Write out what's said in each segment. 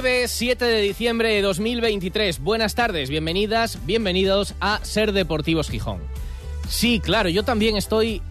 Jueves 7 de diciembre de 2023. Buenas tardes, bienvenidas, bienvenidos a Ser Deportivos Gijón. Sí, claro, yo también estoy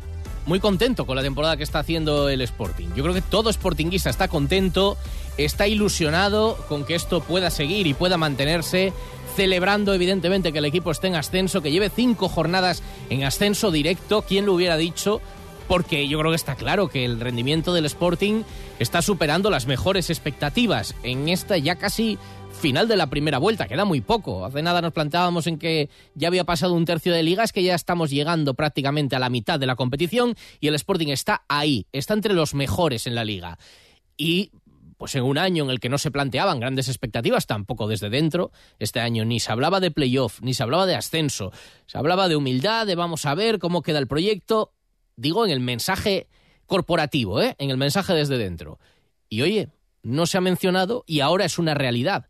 muy contento con la temporada que está haciendo el Sporting. Yo creo que todo Sportinguista está contento, está ilusionado con que esto pueda seguir y pueda mantenerse, celebrando evidentemente que el equipo esté en ascenso, que lleve cinco jornadas en ascenso directo. ¿Quién lo hubiera dicho? Porque yo creo que está claro que el rendimiento del Sporting está superando las mejores expectativas en esta ya casi final de la primera vuelta, queda muy poco. Hace nada nos planteábamos en que ya había pasado un tercio de ligas, que ya estamos llegando prácticamente a la mitad de la competición y el Sporting está ahí, está entre los mejores en la liga. Y pues en un año en el que no se planteaban grandes expectativas, tampoco desde dentro, este año ni se hablaba de playoff, ni se hablaba de ascenso, se hablaba de humildad, de vamos a ver cómo queda el proyecto, digo en el mensaje corporativo, ¿eh? en el mensaje desde dentro. Y oye, no se ha mencionado y ahora es una realidad.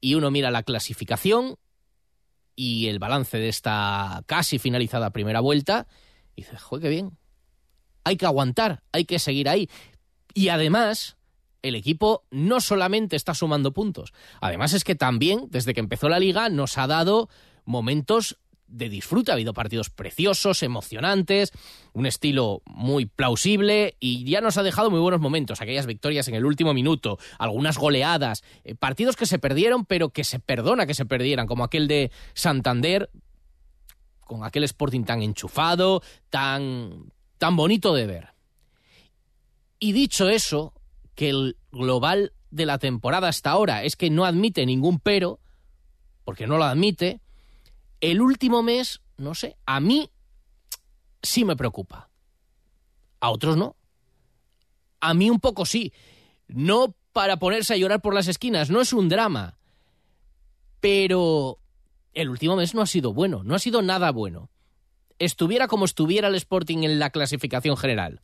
Y uno mira la clasificación y el balance de esta casi finalizada primera vuelta y dice, joder, qué bien. Hay que aguantar, hay que seguir ahí. Y además, el equipo no solamente está sumando puntos, además es que también, desde que empezó la liga, nos ha dado momentos de disfrute. Ha habido partidos preciosos, emocionantes, un estilo muy plausible y ya nos ha dejado muy buenos momentos. Aquellas victorias en el último minuto, algunas goleadas, eh, partidos que se perdieron, pero que se perdona que se perdieran, como aquel de Santander, con aquel Sporting tan enchufado, tan, tan bonito de ver. Y dicho eso, que el global de la temporada hasta ahora es que no admite ningún pero, porque no lo admite, el último mes, no sé, a mí sí me preocupa. A otros no. A mí un poco sí. No para ponerse a llorar por las esquinas, no es un drama. Pero el último mes no ha sido bueno, no ha sido nada bueno. Estuviera como estuviera el Sporting en la clasificación general.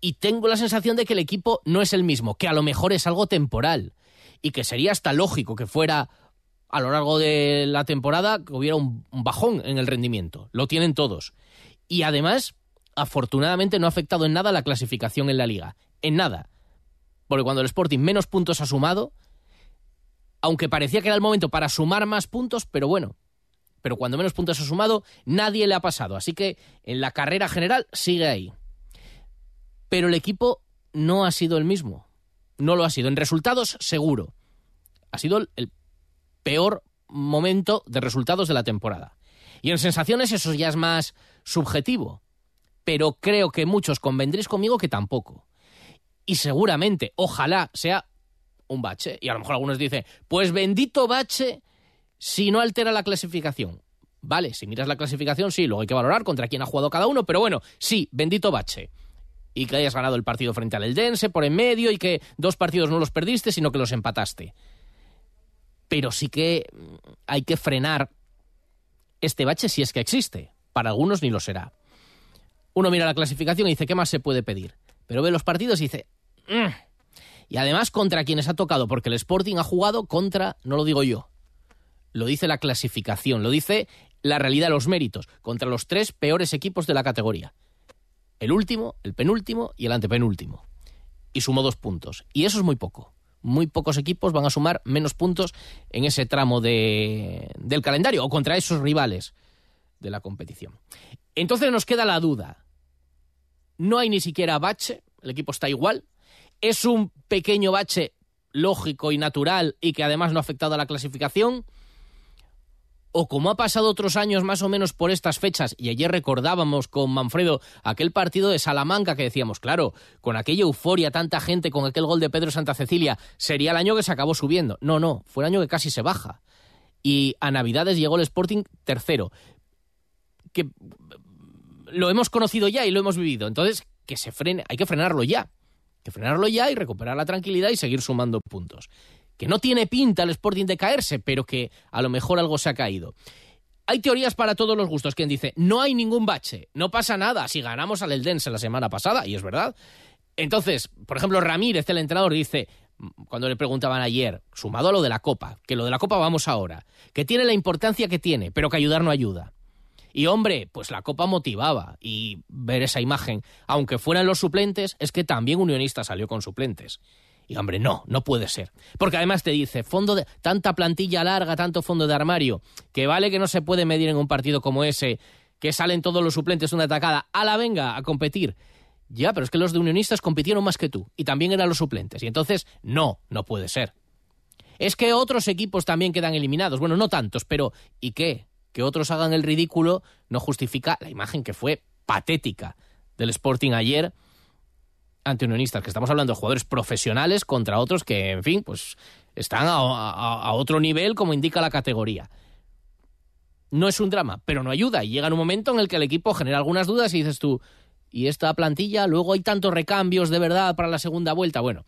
Y tengo la sensación de que el equipo no es el mismo, que a lo mejor es algo temporal y que sería hasta lógico que fuera a lo largo de la temporada que hubiera un, bajón en el rendimiento. Lo tienen todos. Y además, afortunadamente no ha afectado en nada la clasificación en la liga. En nada. Porque cuando el Sporting menos puntos ha sumado, aunque parecía que era el momento para sumar más puntos, pero bueno, pero cuando menos puntos ha sumado, nadie le ha pasado. Así que en la carrera general sigue ahí. Pero el equipo no ha sido el mismo. No lo ha sido. En resultados, seguro. Ha sido el peor momento de resultados de la temporada. Y en sensaciones eso ya es más subjetivo, pero creo que muchos convendréis conmigo que tampoco. Y seguramente, ojalá sea un bache. Y a lo mejor algunos dicen, pues bendito bache si no altera la clasificación. Vale, si miras la clasificación, sí, luego hay que valorar contra quién ha jugado cada uno, pero bueno, sí, bendito bache. Y que hayas ganado el partido frente al Eldense por en medio y que dos partidos no los perdiste, sino que los empataste pero sí que mm, hay que frenar este bache si es que existe. Para algunos ni lo será. Uno mira la clasificación y dice, ¿qué más se puede pedir? Pero ve los partidos y dice... Mm". Y además contra quienes ha tocado, porque el Sporting ha jugado contra, no lo digo yo, lo dice la clasificación, lo dice la realidad los méritos, contra los tres peores equipos de la categoría. El último, el penúltimo y el antepenúltimo. Y sumó dos puntos. Y eso es muy poco muy pocos equipos van a sumar menos puntos en ese tramo de, del calendario o contra esos rivales de la competición. Entonces nos queda la duda. No hay ni siquiera bache, el equipo está igual. Es un pequeño bache lógico y natural y que además no ha afectado a la clasificación o como ha pasado otros años más o menos por estas fechas, y ayer recordábamos con Manfredo aquel partido de Salamanca que decíamos, claro, con aquella euforia, tanta gente, con aquel gol de Pedro Santa Cecilia, sería el año que se acabó subiendo. No, no, fue el año que casi se baja. Y a Navidades llegó el Sporting tercero. Que lo hemos conocido ya y lo hemos vivido. Entonces, que se frene, hay que frenarlo ya. que frenarlo ya y recuperar la tranquilidad y seguir sumando puntos. Que no tiene pinta el Sporting de caerse, pero que a lo mejor algo se ha caído. Hay teorías para todos los gustos. Quien dice, no hay ningún bache, no pasa nada si ganamos al Eldense la semana pasada, y es verdad. Entonces, por ejemplo, Ramírez, el entrenador, dice, cuando le preguntaban ayer, sumado a lo de la Copa, que lo de la Copa vamos ahora, que tiene la importancia que tiene, pero que ayudar no ayuda. Y hombre, pues la Copa motivaba y ver esa imagen, aunque fueran los suplentes, es que también Unionista salió con suplentes. Y hombre, no, no puede ser. Porque además te dice, fondo de tanta plantilla larga, tanto fondo de armario, que vale que no se puede medir en un partido como ese, que salen todos los suplentes una atacada, a la venga a competir. Ya, pero es que los de Unionistas compitieron más que tú y también eran los suplentes. Y entonces, no, no puede ser. Es que otros equipos también quedan eliminados. Bueno, no tantos, pero ¿y qué? Que otros hagan el ridículo no justifica la imagen que fue patética del Sporting ayer ante Unionistas, que estamos hablando de jugadores profesionales contra otros que, en fin, pues están a, otro nivel como indica la categoría no es un drama, pero no ayuda. Y llega un momento en el que el equipo genera algunas dudas y dices tú, y esta plantilla, luego hay tantos recambios de verdad para la segunda vuelta. Bueno,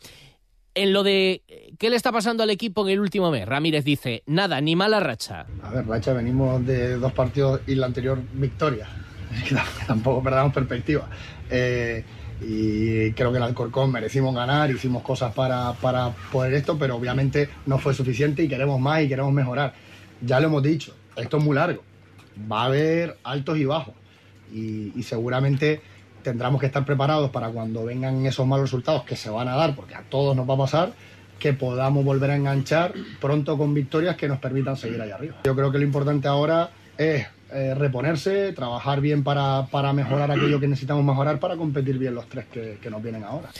en lo de qué le está pasando al equipo en el último mes, Ramírez dice, nada, ni mala racha. A ver, racha, venimos de dos partidos y la anterior victoria. Tampoco perdamos perspectiva. Eh, y creo que el Alcorcón merecimos ganar, hicimos cosas para, para poder esto, pero obviamente no fue suficiente y queremos más y queremos mejorar. Ya lo hemos dicho, esto es muy largo. Va a haber altos y bajos. y, seguramente tendremos que estar preparados para cuando vengan esos malos resultados que se van a dar, porque a todos nos va a pasar, que podamos volver a enganchar pronto con victorias que nos permitan seguir ahí arriba. Yo creo que lo importante ahora es eh, reponerse, trabajar bien para, para, mejorar aquello que necesitamos mejorar para competir bien los tres que, que nos vienen ahora.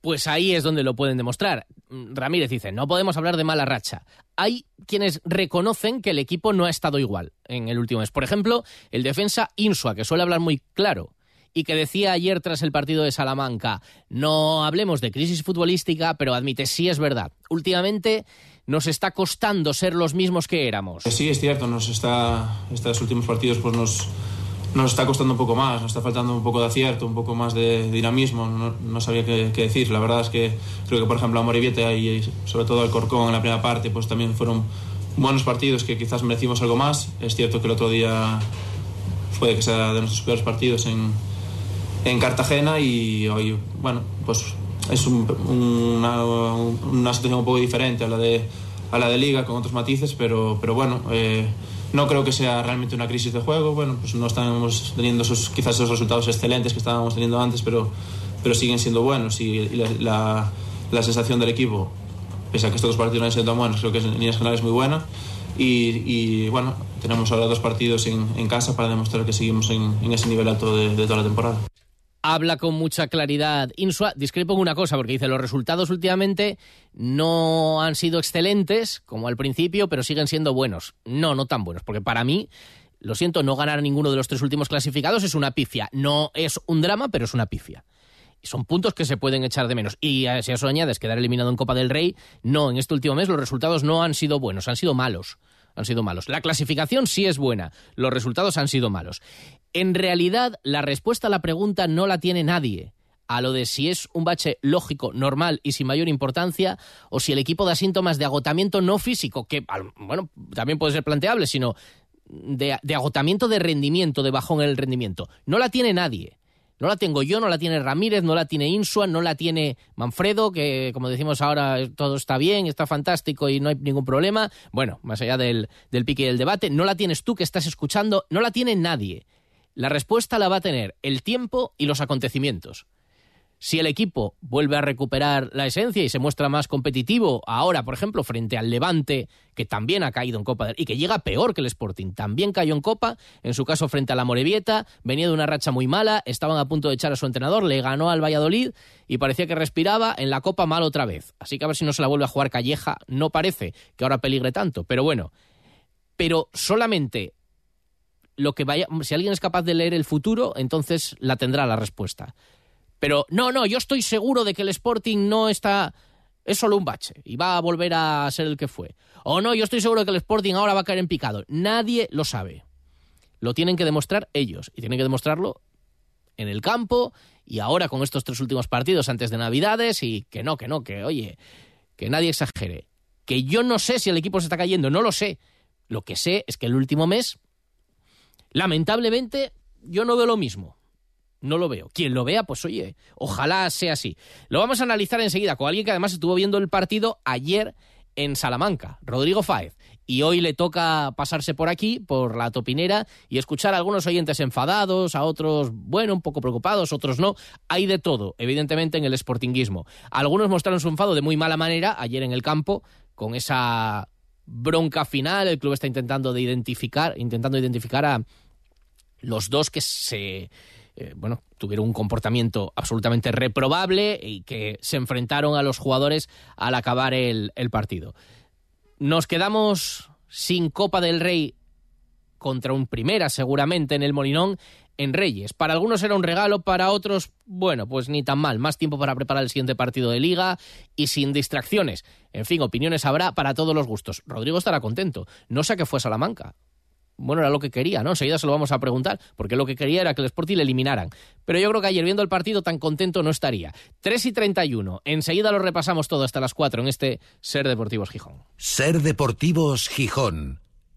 Pues ahí es donde lo pueden demostrar. Ramírez dice, no podemos hablar de mala racha. Hay quienes reconocen que el equipo no ha estado igual en el último mes. Por ejemplo, el defensa Insua, que suele hablar muy claro y que decía ayer tras el partido de Salamanca, no hablemos de crisis futbolística, pero admite, sí es verdad, últimamente nos está costando ser los mismos que éramos. Sí, es cierto, nos está, estos últimos partidos pues nos, nos está costando un poco más, nos está faltando un poco de acierto, un poco más de dinamismo, no, sabía qué, qué, decir. La verdad es que creo que, por ejemplo, a Morivieta y sobre todo al Corcón en la primera parte, pues también fueron buenos partidos que quizás merecimos algo más. Es cierto que el otro día puede que sea de nuestros peores partidos en, en Cartagena y hoy, bueno, pues es un, una, una, situación un poco diferente a la de, a la de Liga, con otros matices, pero, pero bueno, eh, no creo que sea realmente una crisis de juego. Bueno, pues no estamos teniendo esos, quizás esos resultados excelentes que estábamos teniendo antes, pero, pero siguen siendo buenos y, y la, la, la, sensación del equipo, pese a que estos dos partidos no han sido tan buenos, creo que en líneas generales es muy buena. Y, y, bueno, tenemos ahora dos partidos en, en casa para demostrar que seguimos en, en ese nivel alto de, de toda la temporada habla con mucha claridad. Insua, discrepo en una cosa, porque dice, los resultados últimamente no han sido excelentes, como al principio, pero siguen siendo buenos. No, no tan buenos, porque para mí, lo siento, no ganar ninguno de los tres últimos clasificados es una pifia. No es un drama, pero es una pifia. Son puntos que se pueden echar de menos. Y eh, si a eso añades quedar eliminado en Copa del Rey, no, en este último mes los resultados no han sido buenos, han sido malos han sido malos. La clasificación sí es buena, los resultados han sido malos. En realidad, la respuesta a la pregunta no la tiene nadie a lo de si es un bache lógico, normal y sin mayor importancia, o si el equipo da síntomas de agotamiento no físico, que, bueno, también puede ser planteable, sino de, agotamiento de rendimiento, de bajón en el rendimiento. No la tiene nadie. No la tengo yo, no la tiene Ramírez, no la tiene Insua, no la tiene Manfredo, que como decimos ahora todo está bien, está fantástico y no hay ningún problema. Bueno, más allá del, pique del debate, no la tienes tú que estás escuchando, no la tiene nadie. La respuesta la va a tener el tiempo y los acontecimientos. Si el equipo vuelve a recuperar la esencia y se muestra más competitivo ahora, por ejemplo, frente al Levante, que también ha caído en Copa y que llega peor que el Sporting, también cayó en Copa, en su caso frente a la Morevieta, venía de una racha muy mala, estaban a punto de echar a su entrenador, le ganó al Valladolid y parecía que respiraba en la Copa mal otra vez. Así que a ver si no se la vuelve a jugar Calleja, no parece que ahora peligre tanto, pero bueno. Pero solamente lo que vaya, si alguien es capaz de leer el futuro, entonces la tendrá la respuesta. Pero no, no, yo estoy seguro de que el Sporting no está... Es solo un bache y va a volver a ser el que fue. O no, yo estoy seguro de que el Sporting ahora va a caer en picado. Nadie lo sabe. Lo tienen que demostrar ellos y tienen que demostrarlo en el campo y ahora con estos tres últimos partidos antes de Navidades y que no, que no, que oye, que nadie exagere. Que yo no sé si el equipo se está cayendo, no lo sé. Lo que sé es que el último mes, lamentablemente, yo no veo lo mismo. No lo veo. Quien lo vea, pues oye, ojalá sea así. Lo vamos a analizar enseguida con alguien que además estuvo viendo el partido ayer en Salamanca, Rodrigo Fáez. Y hoy le toca pasarse por aquí, por la topinera, y escuchar a algunos oyentes enfadados, a otros, bueno, un poco preocupados, otros no. Hay de todo, evidentemente, en el sportinguismo. Algunos mostraron su enfado de muy mala manera ayer en el campo, con esa bronca final. El club está intentando de identificar, intentando identificar a los dos que se eh, bueno, tuvieron un comportamiento absolutamente reprobable y que se enfrentaron a los jugadores al acabar el, el partido. Nos quedamos sin Copa del Rey contra un primera, seguramente, en el Molinón, en Reyes. Para algunos era un regalo, para otros, bueno, pues ni tan mal. Más tiempo para preparar el siguiente partido de liga y sin distracciones. En fin, opiniones habrá para todos los gustos. Rodrigo estará contento. No sé qué fue Salamanca bueno, era lo que quería, ¿no? Enseguida se lo vamos a preguntar, porque lo que quería era que el Sporting le eliminaran. Pero yo creo que ayer viendo el partido tan contento no estaría. 3 y 31. Enseguida lo repasamos todo hasta las 4 en este Ser Deportivos Gijón. Ser Deportivos Gijón.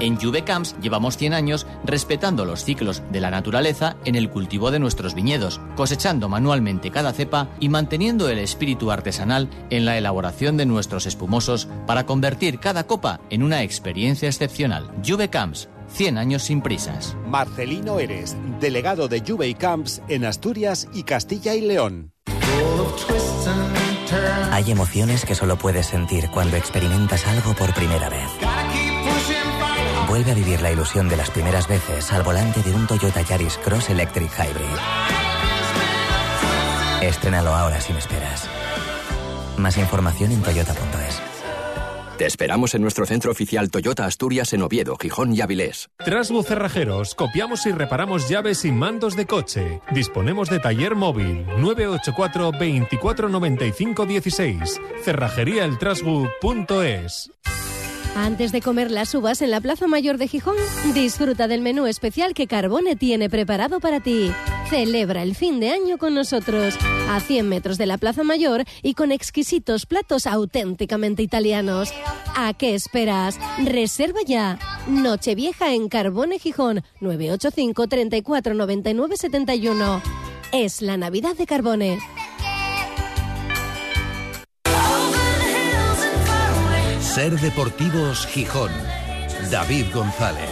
En Juve Camps llevamos 100 años respetando los ciclos de la naturaleza en el cultivo de nuestros viñedos, cosechando manualmente cada cepa y manteniendo el espíritu artesanal en la elaboración de nuestros espumosos para convertir cada copa en una experiencia excepcional. Juve Camps, 100 años sin prisas. Marcelino Eres, delegado de Juve Camps en Asturias y Castilla y León. Hay emociones que solo puedes sentir cuando experimentas algo por primera vez. Vuelve a vivir la ilusión de las primeras veces al volante de un Toyota Yaris Cross Electric Hybrid. Estrénalo ahora sin esperas. Más información en toyota.es. Te esperamos en nuestro centro oficial Toyota Asturias en Oviedo, Gijón y Avilés. Trasbu Cerrajeros, copiamos y reparamos llaves y mandos de coche. Disponemos de taller móvil 984 2495 16. Cerrajeríaeltrasbu.es. Antes de comer las uvas en la Plaza Mayor de Gijón, disfruta del menú especial que Carbone tiene preparado para ti. Celebra el fin de año con nosotros, a 100 metros de la Plaza Mayor y con exquisitos platos auténticamente italianos. ¿A qué esperas? Reserva ya. Nochevieja en Carbone Gijón, 985 34 99 71. Es la Navidad de Carbone. Ser Deportivos Gijón. David González.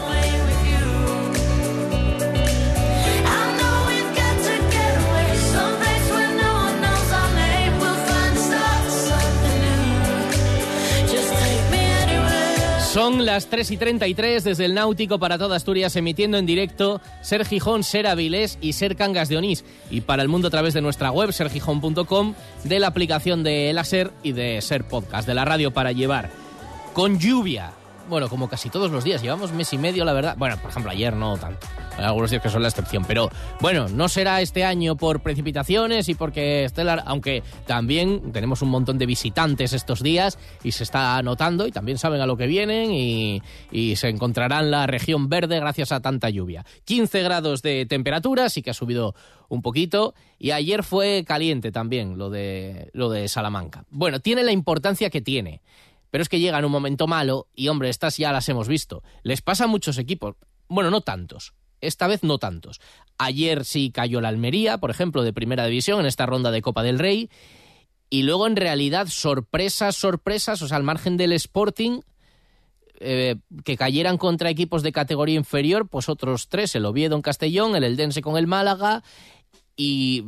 Son las 3 y 33 desde el Náutico para toda Asturias, emitiendo en directo Ser Gijón, Ser Avilés y Ser Cangas de Onís. Y para el mundo a través de nuestra web, sergijón.com, de la aplicación de la Ser y de Ser Podcast, de la radio para llevar. Con lluvia, bueno, como casi todos los días, llevamos mes y medio, la verdad. Bueno, por ejemplo, ayer no tanto. Hay algunos días que son la excepción, pero bueno, no será este año por precipitaciones y porque Stellar, aunque también tenemos un montón de visitantes estos días y se está notando y también saben a lo que vienen y, y se encontrarán la región verde gracias a tanta lluvia. 15 grados de temperatura, sí que ha subido un poquito y ayer fue caliente también lo de, lo de Salamanca. Bueno, tiene la importancia que tiene. Pero es que llega en un momento malo y, hombre, estas ya las hemos visto. Les pasa a muchos equipos. Bueno, no tantos. Esta vez no tantos. Ayer sí cayó la Almería, por ejemplo, de primera división en esta ronda de Copa del Rey. Y luego, en realidad, sorpresas, sorpresas, o sea, al margen del Sporting, eh, que cayeran contra equipos de categoría inferior, pues otros tres, el Oviedo en Castellón, el Eldense con el Málaga y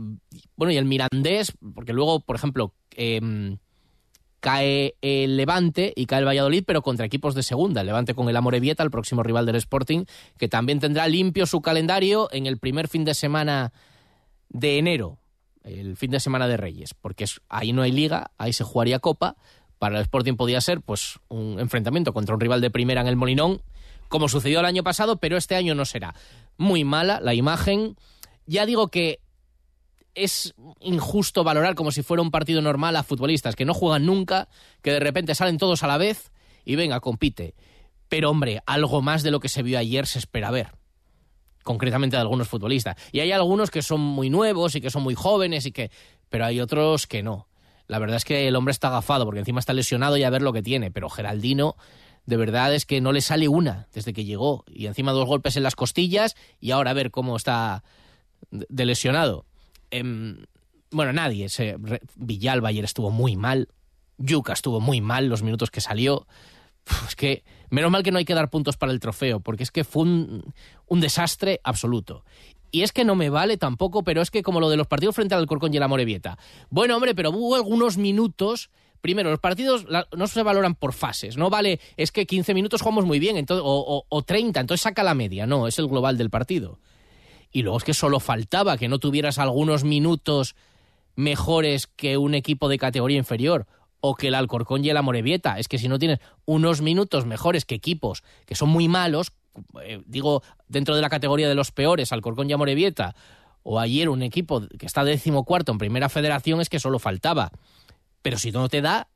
bueno, y el Mirandés, porque luego, por ejemplo, em, cae el Levante y cae el Valladolid, pero contra equipos de segunda. El Levante con el Amorebieta, el próximo rival del Sporting, que también tendrá limpio su calendario en el primer fin de semana de enero, el fin de semana de Reyes, porque ahí no hay liga, ahí se jugaría Copa. Para el Sporting podía ser pues un enfrentamiento contra un rival de primera en el Molinón, como sucedió el año pasado, pero este año no será. Muy mala la imagen. Ya digo que es injusto valorar como si fuera un partido normal a futbolistas que no juegan nunca, que de repente salen todos a la vez y venga, compite. Pero hombre, algo más de lo que se vio ayer se espera ver. Concretamente de algunos futbolistas. Y hay algunos que son muy nuevos y que son muy jóvenes y que. Pero hay otros que no. La verdad es que el hombre está agafado porque encima está lesionado y a ver lo que tiene. Pero Geraldino, de verdad es que no le sale una desde que llegó. Y encima dos golpes en las costillas y ahora a ver cómo está de lesionado. Em, bueno, nadie. Se, Villalba ayer estuvo muy mal. Yuca estuvo muy mal los minutos que salió. es que menos mal que no hay que dar puntos para el trofeo, porque es que fue un, desastre absoluto. Y es que no me vale tampoco, pero es que como lo de los partidos frente al Corcón y la Morevieta. Bueno, hombre, pero hubo algunos minutos. Primero, los partidos no se valoran por fases. No vale, es que 15 minutos jugamos muy bien entonces, o, o 30, entonces saca la media. No, es el global del partido. Y luego es que solo faltaba que no tuvieras algunos minutos mejores que un equipo de categoría inferior o que el Alcorcón y el Amorebieta. Es que si no tienes unos minutos mejores que equipos que son muy malos, eh, digo, dentro de la categoría de los peores, Alcorcón y Amorebieta, o ayer un equipo que está decimocuarto en primera federación, es que solo faltaba. Pero si no te da,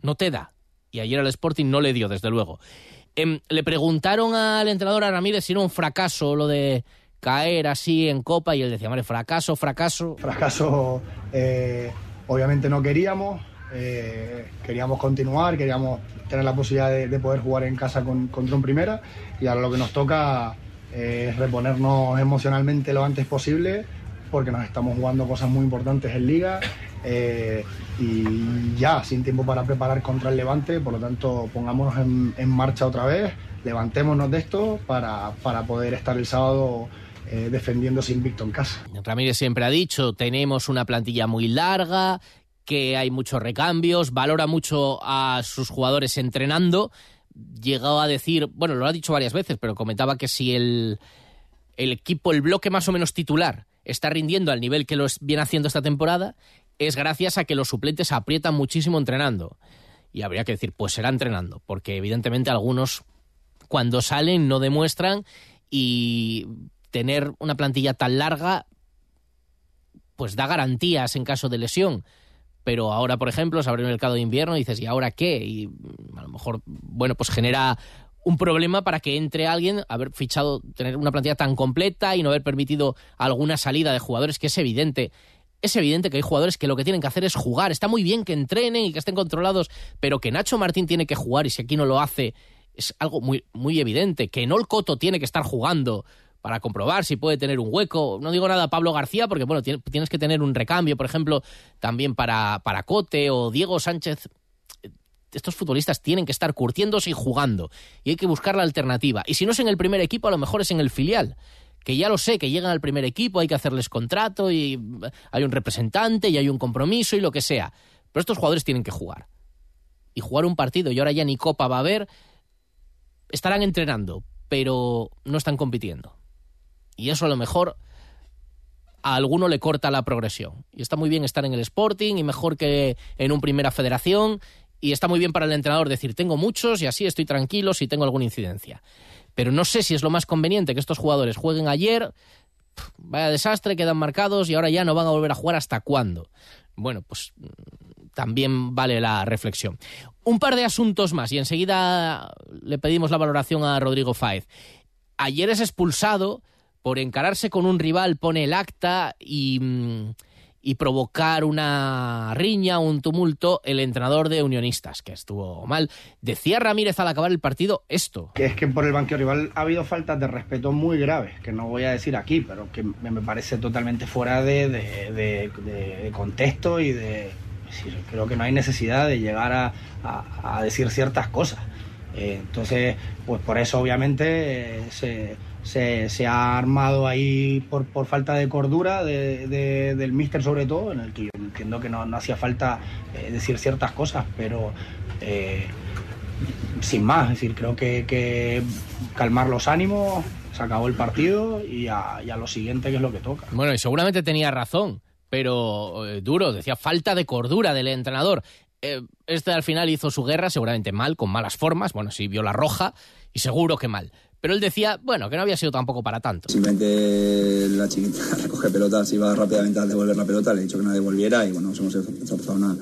no te da. Y ayer al Sporting no le dio, desde luego. Em, le preguntaron al entrenador Ramírez si era un fracaso lo de caer así en copa y él decía, vale, fracaso, fracaso. Fracaso, eh, obviamente no queríamos, eh, queríamos continuar, queríamos tener la posibilidad de, poder jugar en casa con, contra un primera y ahora lo que nos toca es reponernos emocionalmente lo antes posible porque nos estamos jugando cosas muy importantes en liga eh, y ya sin tiempo para preparar contra el Levante, por lo tanto pongámonos en, en marcha otra vez, levantémonos de esto para, para poder estar el sábado eh, defendiéndose invicto en casa. Ramírez siempre ha dicho, tenemos una plantilla muy larga, que hay muchos recambios, valora mucho a sus jugadores entrenando. Llegó a decir, bueno, lo ha dicho varias veces, pero comentaba que si el, el equipo, el bloque más o menos titular, está rindiendo al nivel que lo viene haciendo esta temporada, es gracias a que los suplentes aprietan muchísimo entrenando. Y habría que decir, pues será entrenando, porque evidentemente algunos cuando salen no demuestran y tener una plantilla tan larga pues da garantías en caso de lesión. Pero ahora, por ejemplo, se abre el mercado de invierno y dices, ¿y ahora qué? Y a lo mejor, bueno, pues genera un problema para que entre alguien, haber fichado, tener una plantilla tan completa y no haber permitido alguna salida de jugadores, que es evidente. Es evidente que hay jugadores que lo que tienen que hacer es jugar. Está muy bien que entrenen y que estén controlados, pero que Nacho Martín tiene que jugar y si aquí no lo hace, es algo muy, muy evidente. Que no el Coto tiene que estar jugando para comprobar si puede tener un hueco. No digo nada a Pablo García porque, bueno, tienes que tener un recambio, por ejemplo, también para, para Cote o Diego Sánchez. Estos futbolistas tienen que estar curtiéndose y jugando. Y hay que buscar la alternativa. Y si no es en el primer equipo, a lo mejor es en el filial. Que ya lo sé, que llegan al primer equipo, hay que hacerles contrato y hay un representante y hay un compromiso y lo que sea. Pero estos jugadores tienen que jugar. Y jugar un partido, y ahora ya ni Copa va a haber, estarán entrenando, pero no están compitiendo. Y eso a lo mejor a alguno le corta la progresión. Y está muy bien estar en el Sporting y mejor que en un primera federación. Y está muy bien para el entrenador decir, tengo muchos y así estoy tranquilo si tengo alguna incidencia. Pero no sé si es lo más conveniente que estos jugadores jueguen ayer, vaya desastre, quedan marcados y ahora ya no van a volver a jugar hasta cuándo. Bueno, pues también vale la reflexión. Un par de asuntos más y enseguida le pedimos la valoración a Rodrigo Fáez. Ayer es expulsado por encararse con un rival, pone el acta y, mm, y provocar una riña, un tumulto, el entrenador de Unionistas, que estuvo mal. Decía Ramírez al acabar el partido esto. Que es que por el banquillo rival ha habido faltas de respeto muy graves, que no voy a decir aquí, pero que me parece totalmente fuera de, de, contexto y de... creo que no hay necesidad de llegar a, a decir ciertas cosas. Eh, entonces, pues por eso obviamente eh, se, se, ha armado ahí por, falta de cordura de, del míster sobre todo, en el que yo entiendo que no, hacía falta eh, decir ciertas cosas, pero sin más, es decir, creo que, que calmar los ánimos, se acabó el partido y a, y a, lo siguiente que es lo que toca. Bueno, y seguramente tenía razón, pero eh, duro, decía falta de cordura del entrenador. Eh, este al final hizo su guerra, seguramente mal, con malas formas, bueno, sí vio la roja y seguro que mal. Pero él decía, bueno, que no había sido tampoco para tanto. Simplemente la chiquita recoge pelotas, iba rápidamente a devolver la pelota, le he dicho que no devolviera y bueno, nos hemos empezado una,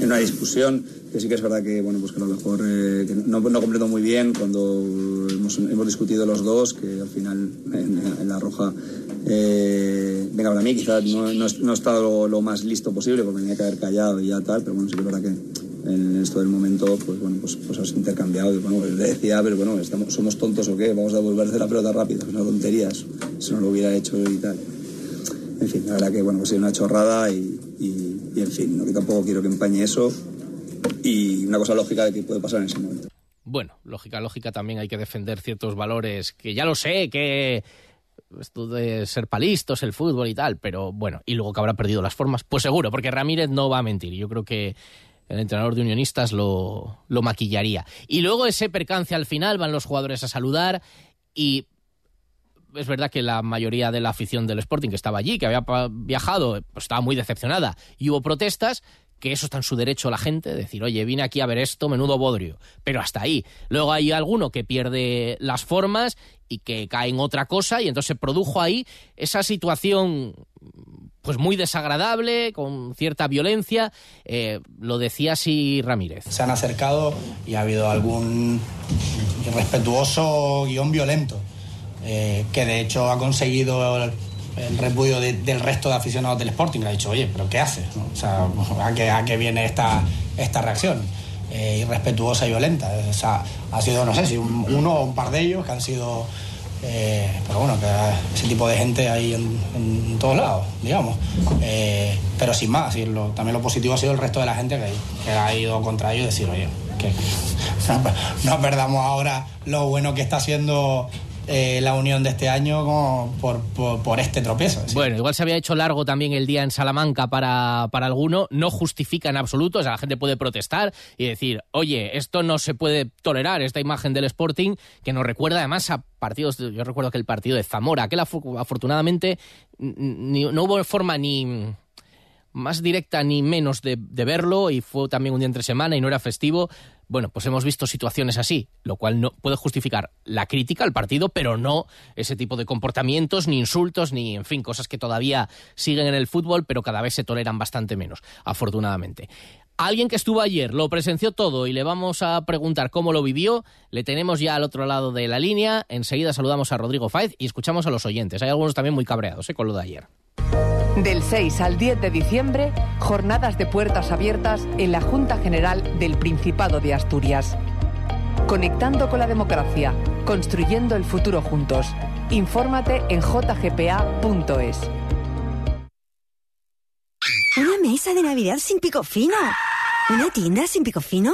en una discusión que sí que es verdad que, bueno, pues que a lo mejor eh, que no, no completo muy bien cuando hemos, hemos, discutido los dos, que al final en, en la roja eh, venga para mí, quizás no, no, no he estado lo, lo, más listo posible porque tenía que haber callado y ya tal, pero bueno, sí que es verdad que en esto del momento, pues bueno, pues, pues has intercambiado. Y bueno, pues le decía, pero bueno, estamos, ¿somos tontos o qué? Vamos a devolverse la pelota rápido. Es una tontería, eso no lo hubiera hecho y tal. En fin, la verdad que bueno, pues es una chorrada y, y, y en fin, no que tampoco quiero que empañe eso y una cosa lógica de que puede pasar en ese momento. Bueno, lógica, lógica también hay que defender ciertos valores que ya lo sé, que esto de ser palistos, el fútbol y tal, pero bueno, y luego que habrá perdido las formas, pues seguro, porque Ramírez no va a mentir. Yo creo que el entrenador de Unionistas lo, lo maquillaría. Y luego ese percance al final, van los jugadores a saludar y es verdad que la mayoría de la afición del Sporting que estaba allí, que había viajado, pues estaba muy decepcionada y hubo protestas, que eso está en su derecho la gente, decir, oye, vine aquí a ver esto, menudo bodrio, pero hasta ahí. Luego hay alguno que pierde las formas y que cae en otra cosa y entonces se produjo ahí esa situación pues muy desagradable, con cierta violencia. Eh, lo decía así Ramírez. Se han acercado y ha habido algún irrespetuoso guion violento, eh, que de hecho ha conseguido el, repudio de, del resto de aficionados del Sporting. Le ha dicho, oye, ¿pero qué haces? ¿no? O sea, ¿a qué, a qué viene esta, esta reacción? Eh, irrespetuosa y violenta. O sea, ha sido, no sé si un, uno o un par de ellos que han sido eh, pero bueno, que ese tipo de gente hay en, todos lados, digamos. Eh, pero sin más, lo, también lo positivo ha sido el resto de la gente que, que ha ido contra ellos y decir, oye, no perdamos ahora lo bueno que está haciendo eh, la unión de este año como por, por, este tropiezo. Bueno, igual se había hecho largo también el día en Salamanca para, para alguno, no justifica en absoluto, o sea, la gente puede protestar y decir, oye, esto no se puede tolerar, esta imagen del Sporting, que nos recuerda además a partidos, yo recuerdo que el partido de Zamora, que afortunadamente ni, no hubo forma ni más directa ni menos de, verlo y fue también un día entre semana y no era festivo. Bueno, pues hemos visto situaciones así, lo cual no puede justificar la crítica al partido, pero no ese tipo de comportamientos, ni insultos, ni, en fin, cosas que todavía siguen en el fútbol, pero cada vez se toleran bastante menos, afortunadamente. Alguien que estuvo ayer lo presenció todo y le vamos a preguntar cómo lo vivió. Le tenemos ya al otro lado de la línea. Enseguida saludamos a Rodrigo Faiz y escuchamos a los oyentes. Hay algunos también muy cabreados ¿eh? con lo de ayer. Del 6 al 10 de diciembre, jornadas de puertas abiertas en la Junta General del Principado de Asturias. Conectando con la democracia, construyendo el futuro juntos. Infórmate en jgpa.es. Una mesa de Navidad sin pico fino. Una tienda sin pico fino.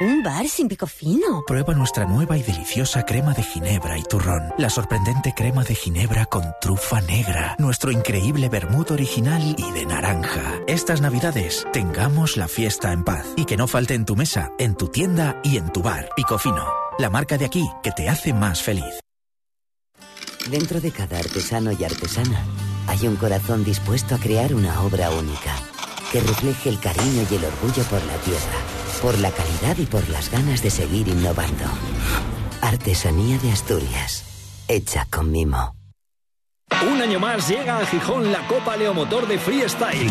Un bar sin pico fino. Prueba nuestra nueva y deliciosa crema de ginebra y turrón. La sorprendente crema de ginebra con trufa negra. Nuestro increíble vermut original y de naranja. Estas navidades, tengamos la fiesta en paz. Y que no falte en tu mesa, en tu tienda y en tu bar. Pico fino. La marca de aquí que te hace más feliz. Dentro de cada artesano y artesana hay un corazón dispuesto a crear una obra única que refleje el cariño y el orgullo por la tierra, por la calidad y por las ganas de seguir innovando. Artesanía de Asturias, hecha con mimo. Un año más llega a Gijón la Copa Leomotor de Freestyle.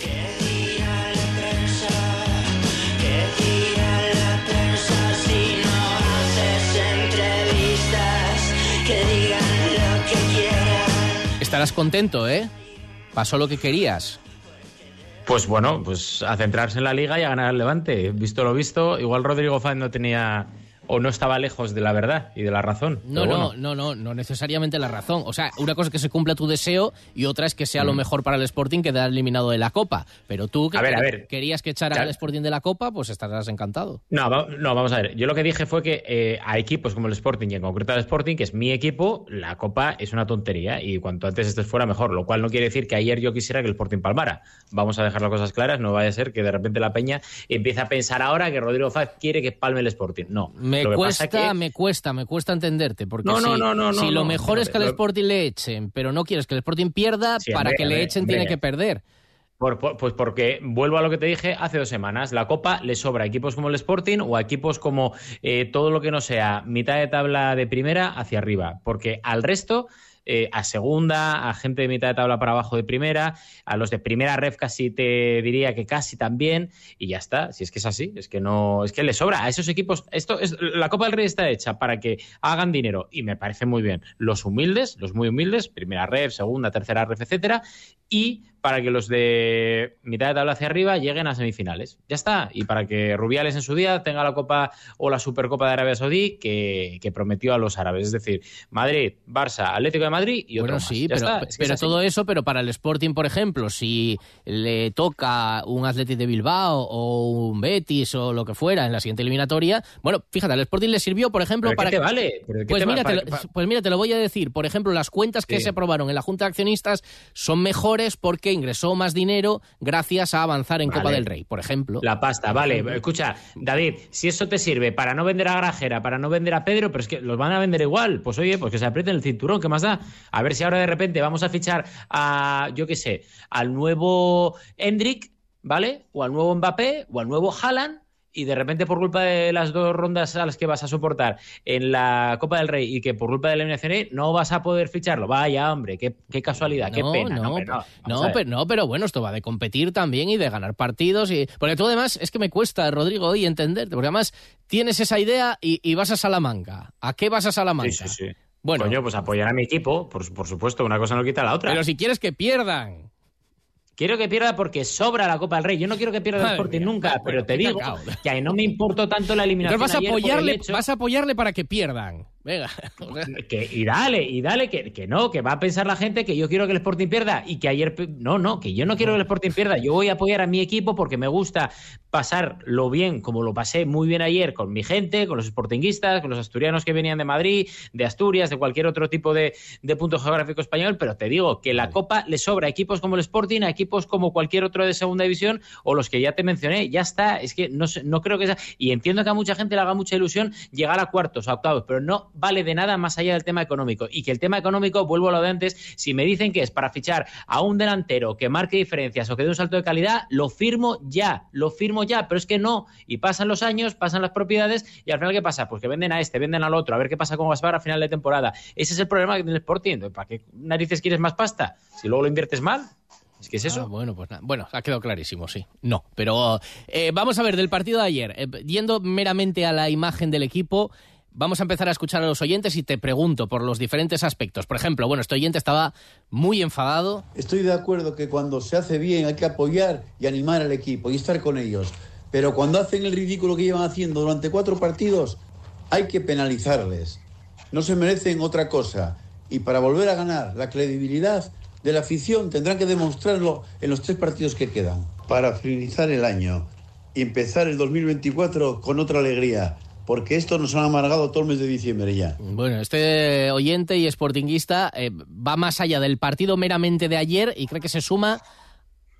Estarás contento, ¿eh? Pasó lo que querías. Pues bueno, pues a centrarse en la liga y a ganar al Levante. Visto lo visto, igual Rodrigo Fáez no tenía o no estaba lejos de la verdad y de la razón. No, no, no, no, no necesariamente la razón. O sea, una cosa es que se cumpla tu deseo y otra es que sea lo Mm. mejor para el Sporting que te ha eliminado de la Copa. Pero tú que A ver, a ver. querías que echara al Sporting de la Copa, pues estarás encantado. No, va- no, vamos a ver. Yo lo que dije fue que eh, a equipos como el Sporting y en concreto al Sporting, que es mi equipo, la Copa es una tontería y cuanto antes estés fuera mejor. Lo cual no quiere decir que ayer yo quisiera que el Sporting palmara. Vamos a dejar las cosas claras. No vaya a ser que de repente la Peña empiece a pensar ahora que Rodrigo Faz quiere que palme el Sporting. No. Me Que cuesta, que- me cuesta, me cuesta entenderte. Porque No, no, si, no, si lo mejor es que al Sporting le echen, pero no quieres que el Sporting pierda, Sí, para hombre, que le echen hombre. tiene que perder. Por- por- pues porque vuelvo a lo que te dije hace dos semanas. La Copa le sobra a equipos como el Sporting o a equipos como eh, todo lo que no sea mitad de tabla de primera hacia arriba. Porque al resto, eh, a segunda, a gente de mitad de tabla para abajo de primera, a los de primera ref casi te diría que casi también. Y ya está. Si es que es así, es que no, es que le sobra a esos equipos. Esto es la Copa del Rey está hecha para que hagan dinero y me parece muy bien. Los humildes, los muy humildes, primera ref, segunda, tercera ref, etcétera, y para que los de mitad de tabla hacia arriba lleguen a semifinales. Ya está. Y para que Rubiales en su día tenga la Copa o la Supercopa de Arabia Saudí que, que prometió a los árabes. Es decir, Madrid, Barça, Atlético de Madrid y otro Bueno, más. sí, Ya pero, está. Es que pero es así. todo eso, pero para el Sporting, por ejemplo, si le toca un Athletic de Bilbao o un Betis o lo que fuera en la siguiente eliminatoria, bueno, fíjate, al Sporting le sirvió, por ejemplo, ¿Pero para qué te vale? ¿Pero qué Pues va- mira, te lo, para- pues mira, te lo voy a decir. Por ejemplo, las cuentas que Sí. se aprobaron en la Junta de Accionistas son mejores porque ingresó más dinero gracias a avanzar en Copa del Rey, por ejemplo. La pasta, vale. Escucha, David, si eso te sirve para no vender a Grajera, para no vender a Pedro, pero es que los van a vender igual, pues oye, pues que se aprieten el cinturón, ¿qué más da? A ver si ahora de repente vamos a fichar a, yo qué sé, al nuevo Hendrik, ¿vale? O al nuevo Mbappé, o al nuevo Haaland, y de repente por culpa de las dos rondas a las que vas a soportar en la Copa del Rey y que por culpa de la eliminación no vas a poder ficharlo. Vaya, hombre, qué, qué casualidad, qué pena. no, No, pero- no, pero, no, pero bueno, esto va de competir también y de ganar partidos. Y... Porque tú además, es que me cuesta, Rodrigo, hoy entenderte, porque además tienes esa idea y, y vas a Salamanca. ¿A qué vas a Salamanca? Sí, sí, sí. Bueno. Coño, pues apoyar a mi equipo, por, por supuesto, una cosa no quita la otra. Pero si quieres que pierdan. Quiero que pierda porque sobra la Copa del Rey. Yo no quiero que pierda el Sporting nunca, pero te digo cacao. que no me importó tanto la eliminación. Entonces vas a apoyarle, hecho vas a apoyarle para que pierdan. Venga. que, y dale, y dale, que, que no, que va a pensar la gente que yo quiero que el Sporting pierda y que ayer. No, no, que yo no quiero que el Sporting pierda. Yo voy a apoyar a mi equipo porque me gusta pasarlo bien, como lo pasé muy bien ayer con mi gente, con los sportinguistas, con los asturianos que venían de Madrid, de Asturias, de cualquier otro tipo de, de punto geográfico español. Pero te digo que la Copa le sobra a equipos como el Sporting, a equipos como cualquier otro de segunda división o los que ya te mencioné. Ya está, es que no, sé- no creo que sea. Y entiendo que a mucha gente le haga mucha ilusión llegar a cuartos, a octavos, pero no vale de nada más allá del tema económico. Y que el tema económico, vuelvo a lo de antes, si me dicen que es para fichar a un delantero que marque diferencias o que dé un salto de calidad, lo firmo ya, lo firmo ya, pero es que no. Y pasan los años, pasan las propiedades y al final, ¿qué pasa? Pues que venden a este, venden al otro, a ver qué pasa con Gaspar a final de temporada. Ese es el problema que tiene el Sporting. ¿Para qué narices quieres más pasta? Si luego lo inviertes mal. Es que es eso. Ah, bueno, pues nada. Bueno, ha quedado clarísimo, sí. No, pero eh, vamos a ver del partido de ayer. Eh, yendo meramente a la imagen del equipo, vamos a empezar a escuchar a los oyentes y te pregunto por los diferentes aspectos. Por ejemplo, bueno, este oyente estaba muy enfadado. Estoy de acuerdo que cuando se hace bien hay que apoyar y animar al equipo y estar con ellos. Pero cuando hacen el ridículo que llevan haciendo durante cuatro partidos, hay que penalizarles. No se merecen otra cosa. Y para volver a ganar la credibilidad de la afición tendrán que demostrarlo en los tres partidos que quedan. Para finalizar el año y empezar el 2024 con otra alegría. Porque esto nos han amargado todo el mes de diciembre ya. Bueno, este oyente y sportinguista eh, va más allá del partido meramente de ayer y cree que se suma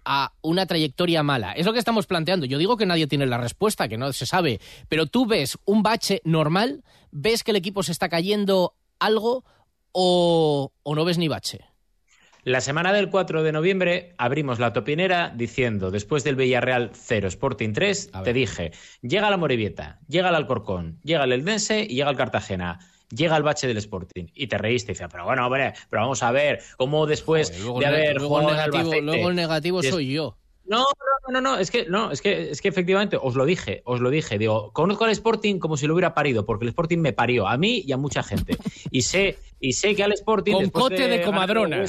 a una trayectoria mala? Es lo que estamos planteando. Yo digo que nadie tiene la respuesta, que no se sabe, pero tú ves un bache normal, ves que el equipo se está cayendo algo o no ves ni bache. La semana del 4 de noviembre abrimos la topinera diciendo, después del Villarreal 0 Sporting 3, te dije, llega la Morevieta, llega el Alcorcón, llega el Eldense y llega el Cartagena. Llega el bache del Sporting y te reíste y dices, pero bueno, hombre, pero vamos a ver, cómo después de haber luego jugado el negativo, Albacete, luego el negativo soy yo. No, no, no, no, es que no, es que es que efectivamente os lo dije, os lo dije, digo, conozco al Sporting como si lo hubiera parido, porque el Sporting me parió a mí y a mucha gente. Y sé y sé que al Sporting Con cote de ganar comadrona.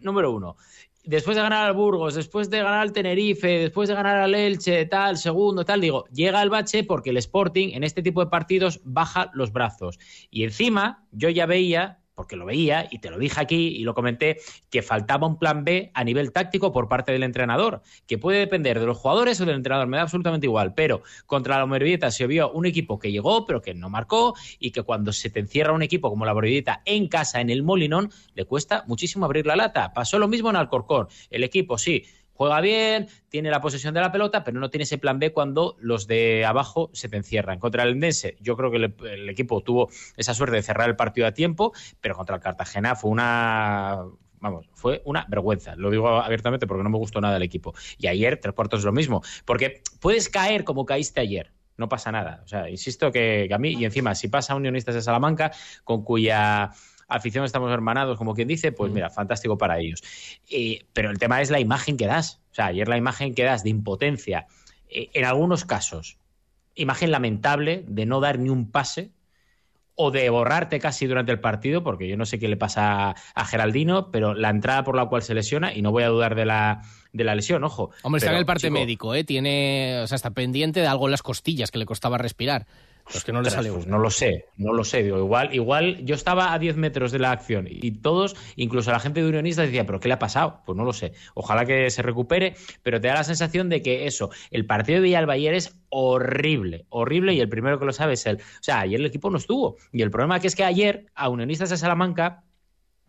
número uno. Después de ganar al Burgos, después de ganar al Tenerife, después de ganar al Elche, tal, segundo, tal, digo, llega el bache porque el Sporting en este tipo de partidos baja los brazos. Y encima, yo ya veía, porque lo veía y te lo dije aquí y lo comenté, que faltaba un plan B a nivel táctico por parte del entrenador, que puede depender de los jugadores o del entrenador, me da absolutamente igual, pero contra la Morevieta se vio un equipo que llegó pero que no marcó y que cuando se te encierra un equipo como la Morevieta en casa, en el Molinón, le cuesta muchísimo abrir la lata. Pasó lo mismo en Alcorcón, el equipo sí. Juega bien, tiene la posesión de la pelota, pero no tiene ese plan B cuando los de abajo se te encierran. Contra el Endense, yo creo que el, equipo tuvo esa suerte de cerrar el partido a tiempo, pero contra el Cartagena fue una vamos, fue una vergüenza. Lo digo abiertamente porque no me gustó nada el equipo. Y ayer, tres cuartos es lo mismo. Porque puedes caer como caíste ayer. No pasa nada. O sea, insisto que, que a mí, y encima, si pasa a Unionistas de Salamanca, con cuya afición estamos hermanados, como quien dice, pues mira, fantástico para ellos. Eh, pero el tema es la imagen que das. O sea, ayer la imagen que das de impotencia, eh, en algunos casos, imagen lamentable de no dar ni un pase o de borrarte casi durante el partido, porque yo no sé qué le pasa a Geraldino, pero la entrada por la cual se lesiona, y no voy a dudar de la, de la lesión, ojo. Hombre, está Pero, en el parte chico, médico, ¿eh? Tiene, o sea, está pendiente de algo en las costillas que le costaba respirar. Pues que no le Ostras, sale pues no lo sé, no lo sé. Digo, igual, igual yo estaba a 10 metros de la acción y todos, incluso la gente de Unionistas, decía, ¿pero qué le ha pasado? Pues no lo sé. Ojalá que se recupere, pero te da la sensación de que eso, el partido de Villalba ayer es horrible, horrible y el primero que lo sabe es él. O sea, ayer el equipo no estuvo. Y el problema que es que ayer a Unionistas de Salamanca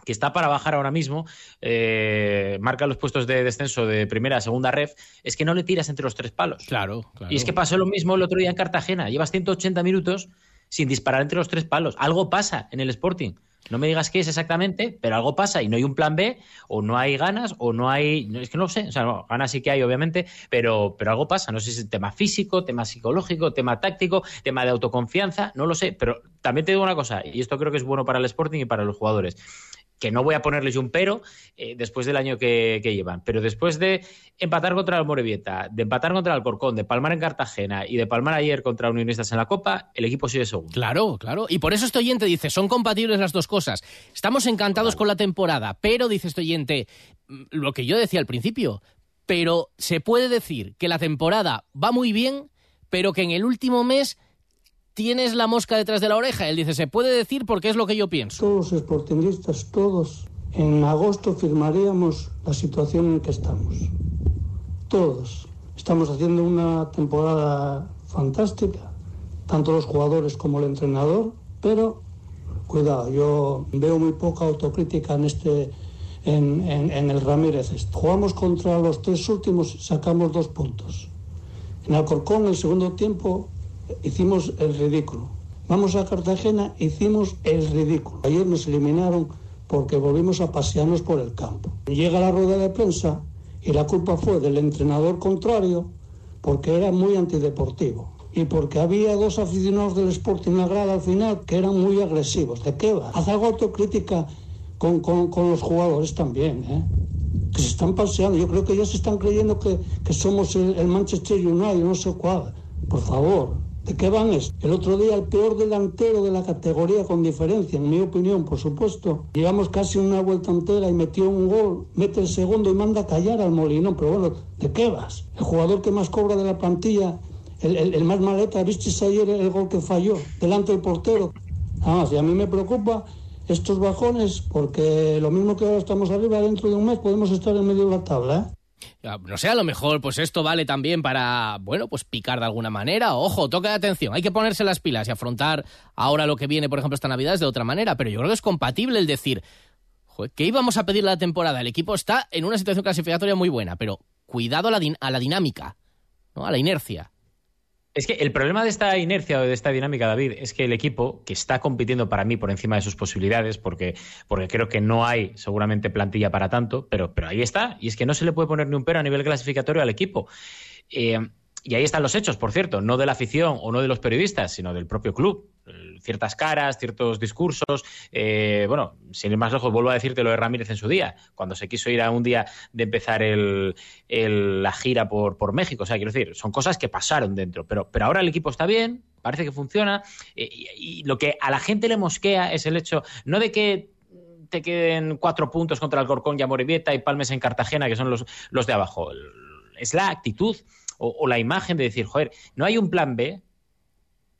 que está para bajar ahora mismo, eh, marca los puestos de descenso de primera a segunda ref, es que no le tiras entre los tres palos. Claro, claro. Y es que pasó lo mismo el otro día en Cartagena. Llevas 180 minutos sin disparar entre los tres palos. Algo pasa en el Sporting. No me digas qué es exactamente, pero algo pasa y no hay un plan B, o no hay ganas, o no hay. es que no lo sé. O sea, no, ganas sí que hay, obviamente, pero, pero algo pasa. No sé si es tema físico, tema psicológico, tema táctico, tema de autoconfianza, no lo sé. Pero también te digo una cosa, y esto creo que es bueno para el Sporting y para los jugadores que no voy a ponerles un pero eh, después del año que, que llevan, pero después de empatar contra el Morevieta, de empatar contra el Alcorcón, de palmar en Cartagena y de palmar ayer contra Unionistas en la Copa, el equipo sigue segundo. Claro, claro. Y por eso este oyente dice, son compatibles las dos cosas. Estamos encantados con la temporada, pero, dice este oyente, mm, lo que yo decía al principio, pero se puede decir que la temporada va muy bien, pero que en el último mes tienes la mosca detrás de la oreja. Él dice, se puede decir porque es lo que yo pienso. Todos los sportingistas, todos, en agosto firmaríamos la situación en que estamos. Todos. Estamos haciendo una temporada fantástica, tanto los jugadores como el entrenador, pero cuidado, yo veo muy poca autocrítica en este en, en- el Ramírez. Jugamos contra los tres últimos, sacamos dos puntos. En Alcorcón, el segundo tiempo, hicimos el ridículo. Vamos a Cartagena, hicimos el ridículo. Ayer nos eliminaron porque volvimos a pasearnos por el campo. Llega la rueda de prensa y la culpa fue del entrenador contrario porque era muy antideportivo y porque había dos aficionados del Sporting en grada al final que eran muy agresivos. ¿De qué va? Haz algo autocrítica con, con- los jugadores también, ¿eh? que se están paseando. Yo creo que se están creyendo que, que somos el, el Manchester United, no sé cuál. Por favor, ¿de qué van es? El otro día el peor delantero de la categoría con diferencia, en mi opinión, por supuesto. Llevamos casi una vuelta entera y metió un gol, mete el segundo y manda a callar al Molinón. Pero bueno, ¿de qué vas? El jugador que más cobra de la plantilla, el, el- más maleta, ¿viste ayer el gol que falló delante del portero? Nada más, y a mí me preocupa estos bajones porque lo mismo que ahora estamos arriba, dentro de un mes podemos estar en medio de la tabla, ¿eh? Ya, No sé, a lo mejor pues esto vale también para, bueno, pues picar de alguna manera. Ojo, toca de atención, hay que ponerse las pilas y afrontar ahora lo que viene, por ejemplo, esta Navidad de otra manera, pero yo creo que es compatible el decir, ¿Qué íbamos a pedir la temporada? El equipo está en una situación clasificatoria muy buena, pero cuidado a la, din- a la dinámica, ¿no? a la inercia. Es que el problema de esta inercia o de esta dinámica, David, es que el equipo que está compitiendo para mí por encima de sus posibilidades, porque, porque creo que no hay seguramente plantilla para tanto, pero, pero ahí está. Y es que no se le puede poner ni un pero a nivel clasificatorio al equipo. Eh, y ahí están los hechos, por cierto, no de la afición o no de los periodistas, sino del propio club. Ciertas caras, ciertos discursos. eh, bueno, sin ir más lejos, vuelvo a decirte lo de Ramírez en su día, cuando se quiso ir a un día de empezar la gira por, por México. O sea, quiero decir, son cosas que pasaron dentro. Pero, pero ahora el equipo está bien, parece que funciona. eh, y, lo que a la gente le mosquea es el hecho, no de que te queden cuatro puntos contra el Corcón y Amoribieta y Palmes en Cartagena, que son los, los de abajo. Es la actitud o, la imagen de decir, joder, no hay un plan B,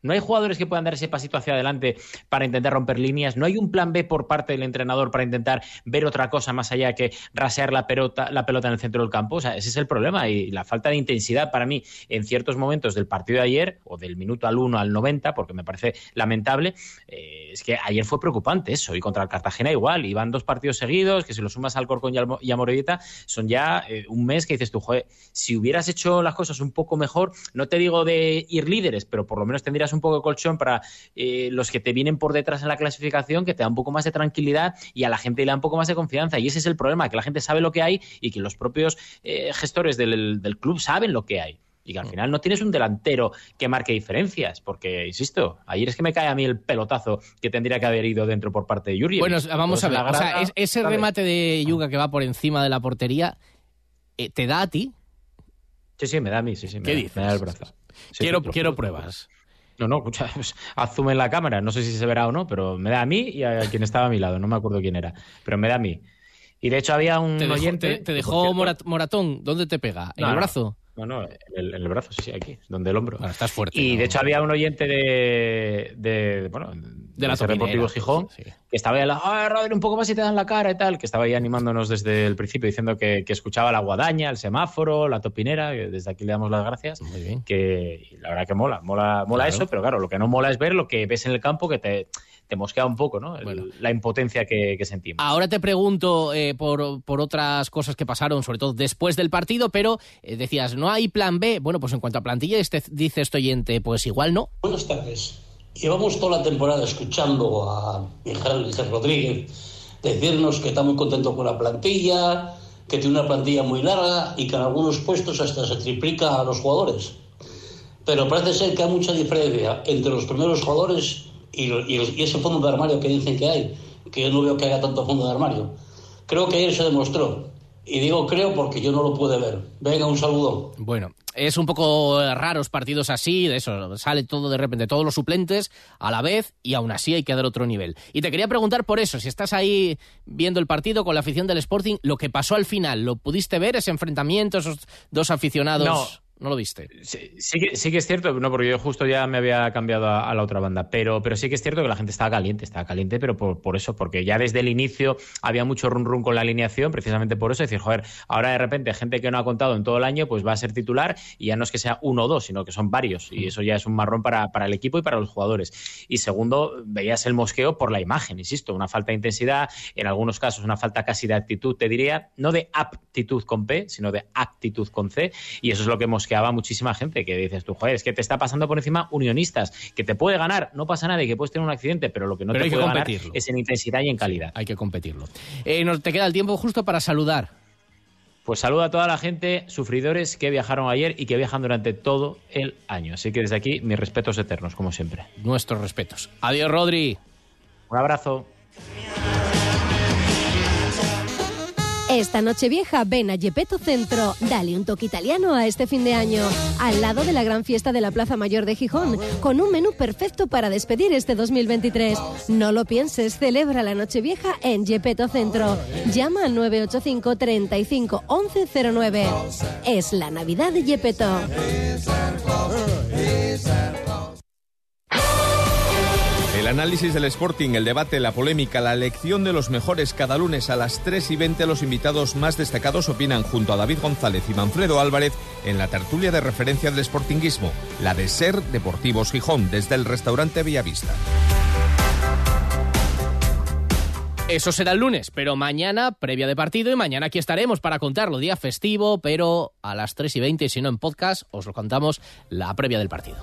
no hay jugadores que puedan dar ese pasito hacia adelante para intentar romper líneas. No hay un plan B por parte del entrenador para intentar ver otra cosa más allá que rasear la pelota, la pelota en el centro del campo. O sea, ese es el problema. Y la falta de intensidad para mí en ciertos momentos del partido de ayer, o del minuto al 1 al 90, porque me parece lamentable, eh, es que ayer fue preocupante eso. Y contra el Cartagena igual. Y van dos partidos seguidos, que si lo sumas al Corcón y a Morevieta, son ya eh, un mes que dices tú, joder, si hubieras hecho las cosas un poco mejor, no te digo de ir líderes, pero por lo menos tendrías un poco de colchón para eh, los que te vienen por detrás en la clasificación, que te da un poco más de tranquilidad y a la gente le da un poco más de confianza. Y ese es el problema, que la gente sabe lo que hay y que los propios eh, gestores del, del club saben lo que hay. Y que al final no tienes un delantero que marque diferencias, porque, insisto, ayer es que me cae a mí el pelotazo que tendría que haber ido dentro por parte de Yuri. Bueno, vamos a ver. O sea, es- ese remate de Yuga que va por encima de la portería, eh, ¿te da a ti? Sí, sí, me da a mí, sí, sí. Me ¿Qué da, dices? Me da el brazo. Sí, quiero sí, quiero pruebas. No, no, escucha, pues, haz zoom en la cámara. No sé si se verá o no, pero me da a mí y a quien estaba a mi lado. No me acuerdo quién era, pero me da a mí. Y de hecho había un ¿Te dejó, oyente. te- te dejó cierto- moratón? ¿Dónde te pega? ¿En No, el brazo? No, no, en el, el brazo, sí, sí, aquí, donde el hombro. estás fuerte. Y ¿no? de hecho había un oyente de, de bueno, De la Deportivo Gijón, sí. que estaba ahí, "Ah, Rodri, un poco más y te dan la cara y tal, que estaba ahí animándonos desde el principio diciendo que, que escuchaba la guadaña, el semáforo, la topinera, que desde aquí le damos las gracias. Muy bien. Que la verdad que mola, mola, mola Claro. eso, pero claro, lo que no mola es ver lo que ves en el campo que te, te mosquea un poco, ¿no? El- la impotencia que, que sentimos. Ahora te pregunto eh, por, por otras cosas que pasaron, sobre todo después del partido, pero eh, decías, ¿no hay plan B? Bueno, pues en cuanto a plantilla, este, dice este oyente, pues igual no. Buenas tardes. Llevamos toda la temporada escuchando a Miguel Rodríguez decirnos que está muy contento con la plantilla, que tiene una plantilla muy larga y que en algunos puestos hasta se triplica a los jugadores. Pero parece ser que hay mucha diferencia entre los primeros jugadores y, lo- y el- y ese fondo de armario que dicen que hay, que yo no veo que haya tanto fondo de armario. Creo que ayer se demostró. Y digo creo porque yo no lo pude ver. Venga, un saludo. Bueno, es un poco raros partidos así, de eso, sale todo de repente, todos los suplentes a la vez y aún así hay que dar otro nivel. Y te quería preguntar por eso, si estás ahí viendo el partido con la afición del Sporting, lo que pasó al final, ¿lo pudiste ver, ese enfrentamiento, esos dos aficionados? No. ¿No lo viste? Sí, sí que, sí que es cierto, no, porque yo justo ya me había cambiado a, a la otra banda, pero, pero sí que es cierto que la gente estaba caliente, estaba caliente, pero por, por eso, porque ya desde el inicio había mucho run run con la alineación, precisamente por eso, decir, joder, ahora de repente gente que no ha contado en todo el año, pues va a ser titular y ya no es que sea uno o dos, sino que son varios, y eso ya es un marrón para, para el equipo y para los jugadores. Y segundo, veías el mosqueo por la imagen, insisto, una falta de intensidad, en algunos casos una falta casi de actitud, te diría, no de aptitud con P, sino de actitud con C, y eso es lo que mosqueaba a muchísima gente, que dices tú, joder, es que te está pasando por encima unionistas, que te puede ganar, no pasa nada y que puedes tener un accidente, pero lo que no Pero te puede ganar es en intensidad y en calidad. Hay que competirlo. Eh, nos, te queda el tiempo justo para saludar. Pues saludo a toda la gente, sufridores que viajaron ayer y que viajan durante todo el año. Así que desde aquí, mis respetos eternos, como siempre. Nuestros respetos. Adiós, Rodri. Un abrazo. Esta noche vieja ven a Gepetto Centro, dale un toque italiano a este fin de año, al lado de la gran fiesta de la Plaza Mayor de Gijón, con un menú perfecto para despedir este 2023. No lo pienses, celebra la noche vieja en Gepetto Centro. Llama al 985 35 1109. Es la Navidad de Gepetto. El análisis del Sporting, el debate, la polémica, la elección de los mejores cada lunes a las 3 y 20 los invitados más destacados opinan junto a David González y Manfredo Álvarez en la tertulia de referencia del Sportinguismo, la de Ser Deportivos Gijón, desde el restaurante Villavista. Eso será el lunes, pero mañana previa de partido y mañana aquí estaremos para contarlo. Día festivo, pero a las 3 y 20, si no en podcast, os lo contamos la previa del partido.